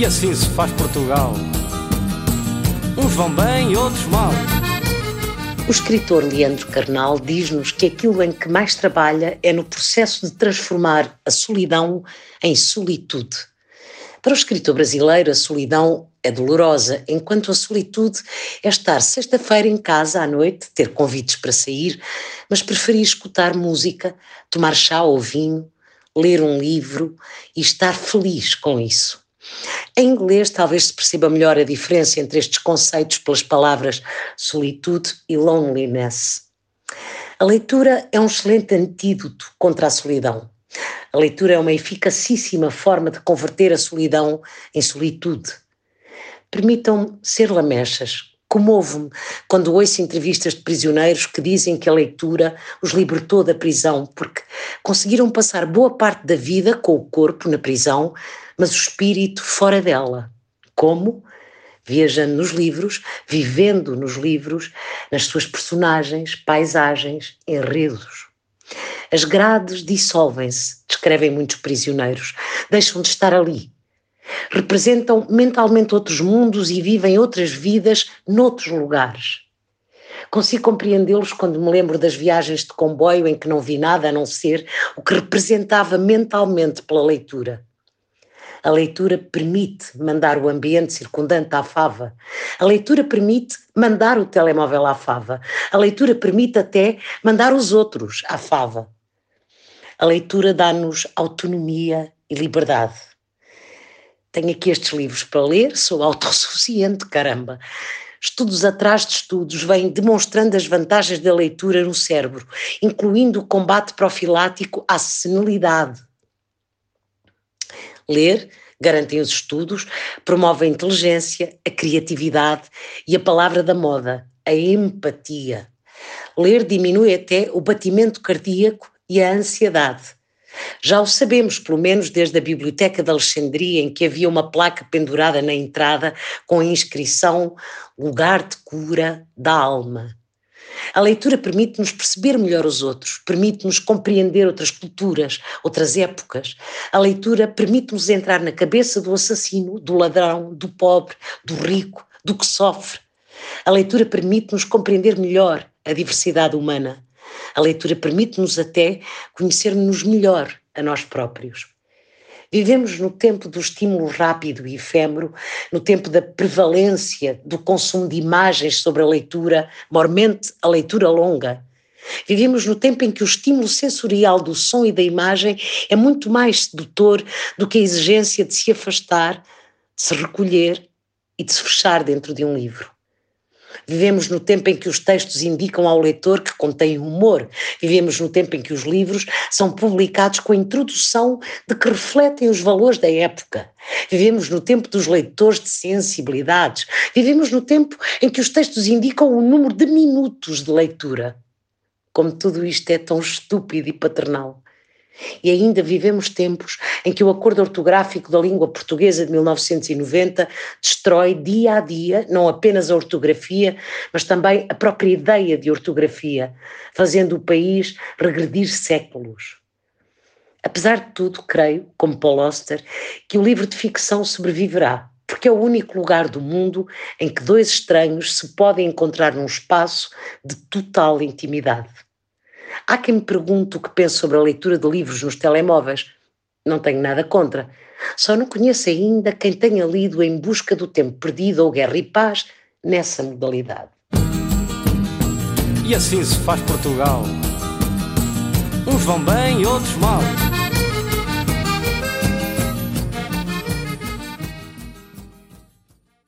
E assim se faz Portugal. Uns vão bem e outros mal. O escritor Leandro Carnal diz-nos que aquilo em que mais trabalha é no processo de transformar a solidão em solitude. Para o escritor brasileiro, a solidão é dolorosa, enquanto a solitude é estar sexta-feira em casa à noite, ter convites para sair, mas preferir escutar música, tomar chá ou vinho, ler um livro e estar feliz com isso. Em inglês, talvez se perceba melhor a diferença entre estes conceitos pelas palavras solitude e loneliness. A leitura é um excelente antídoto contra a solidão. A leitura é uma eficacíssima forma de converter a solidão em solitude. Permitam-me ser lamechas. Comovo-me quando ouço entrevistas de prisioneiros que dizem que a leitura os libertou da prisão porque conseguiram passar boa parte da vida com o corpo na prisão, mas o espírito fora dela. Como? Viajando nos livros, vivendo nos livros, nas suas personagens, paisagens, enredos. As grades dissolvem-se, descrevem muitos prisioneiros, deixam de estar ali. Representam mentalmente outros mundos e vivem outras vidas noutros lugares. Consigo compreendê-los quando me lembro das viagens de comboio em que não vi nada a não ser o que representava mentalmente pela leitura. A leitura permite mandar o ambiente circundante à fava. A leitura permite mandar o telemóvel à fava. A leitura permite até mandar os outros à fava. A leitura dá-nos autonomia e liberdade. Tenho aqui estes livros para ler, sou autossuficiente, caramba. Estudos atrás de estudos vêm demonstrando as vantagens da leitura no cérebro, incluindo o combate profilático à senilidade Ler garantem os estudos, promove a inteligência, a criatividade e a palavra da moda, a empatia. Ler diminui até o batimento cardíaco e a ansiedade. Já o sabemos, pelo menos desde a Biblioteca de Alexandria, em que havia uma placa pendurada na entrada com a inscrição Lugar de Cura da Alma. A leitura permite-nos perceber melhor os outros, permite-nos compreender outras culturas, outras épocas. A leitura permite-nos entrar na cabeça do assassino, do ladrão, do pobre, do rico, do que sofre. A leitura permite-nos compreender melhor a diversidade humana. A leitura permite-nos até conhecer-nos melhor a nós próprios. Vivemos no tempo do estímulo rápido e efêmero, no tempo da prevalência do consumo de imagens sobre a leitura, mormente a leitura longa. Vivemos no tempo em que o estímulo sensorial do som e da imagem é muito mais sedutor do que a exigência de se afastar, de se recolher e de se fechar dentro de um livro. Vivemos no tempo em que os textos indicam ao leitor que contém humor. Vivemos no tempo em que os livros são publicados com a introdução de que refletem os valores da época. Vivemos no tempo dos leitores de sensibilidades. Vivemos no tempo em que os textos indicam o número de minutos de leitura. Como tudo isto é tão estúpido e paternal. E ainda vivemos tempos em que o acordo ortográfico da língua portuguesa de 1990 destrói dia a dia não apenas a ortografia, mas também a própria ideia de ortografia, fazendo o país regredir séculos. Apesar de tudo, creio, como Paul Auster, que o livro de ficção sobreviverá, porque é o único lugar do mundo em que dois estranhos se podem encontrar num espaço de total intimidade. Há quem me pergunte o que penso sobre a leitura de livros nos telemóveis. Não tenho nada contra. Só não conheço ainda quem tenha lido Em Busca do Tempo Perdido ou Guerra e Paz nessa modalidade. E assim se faz Portugal. Uns vão bem outros mal.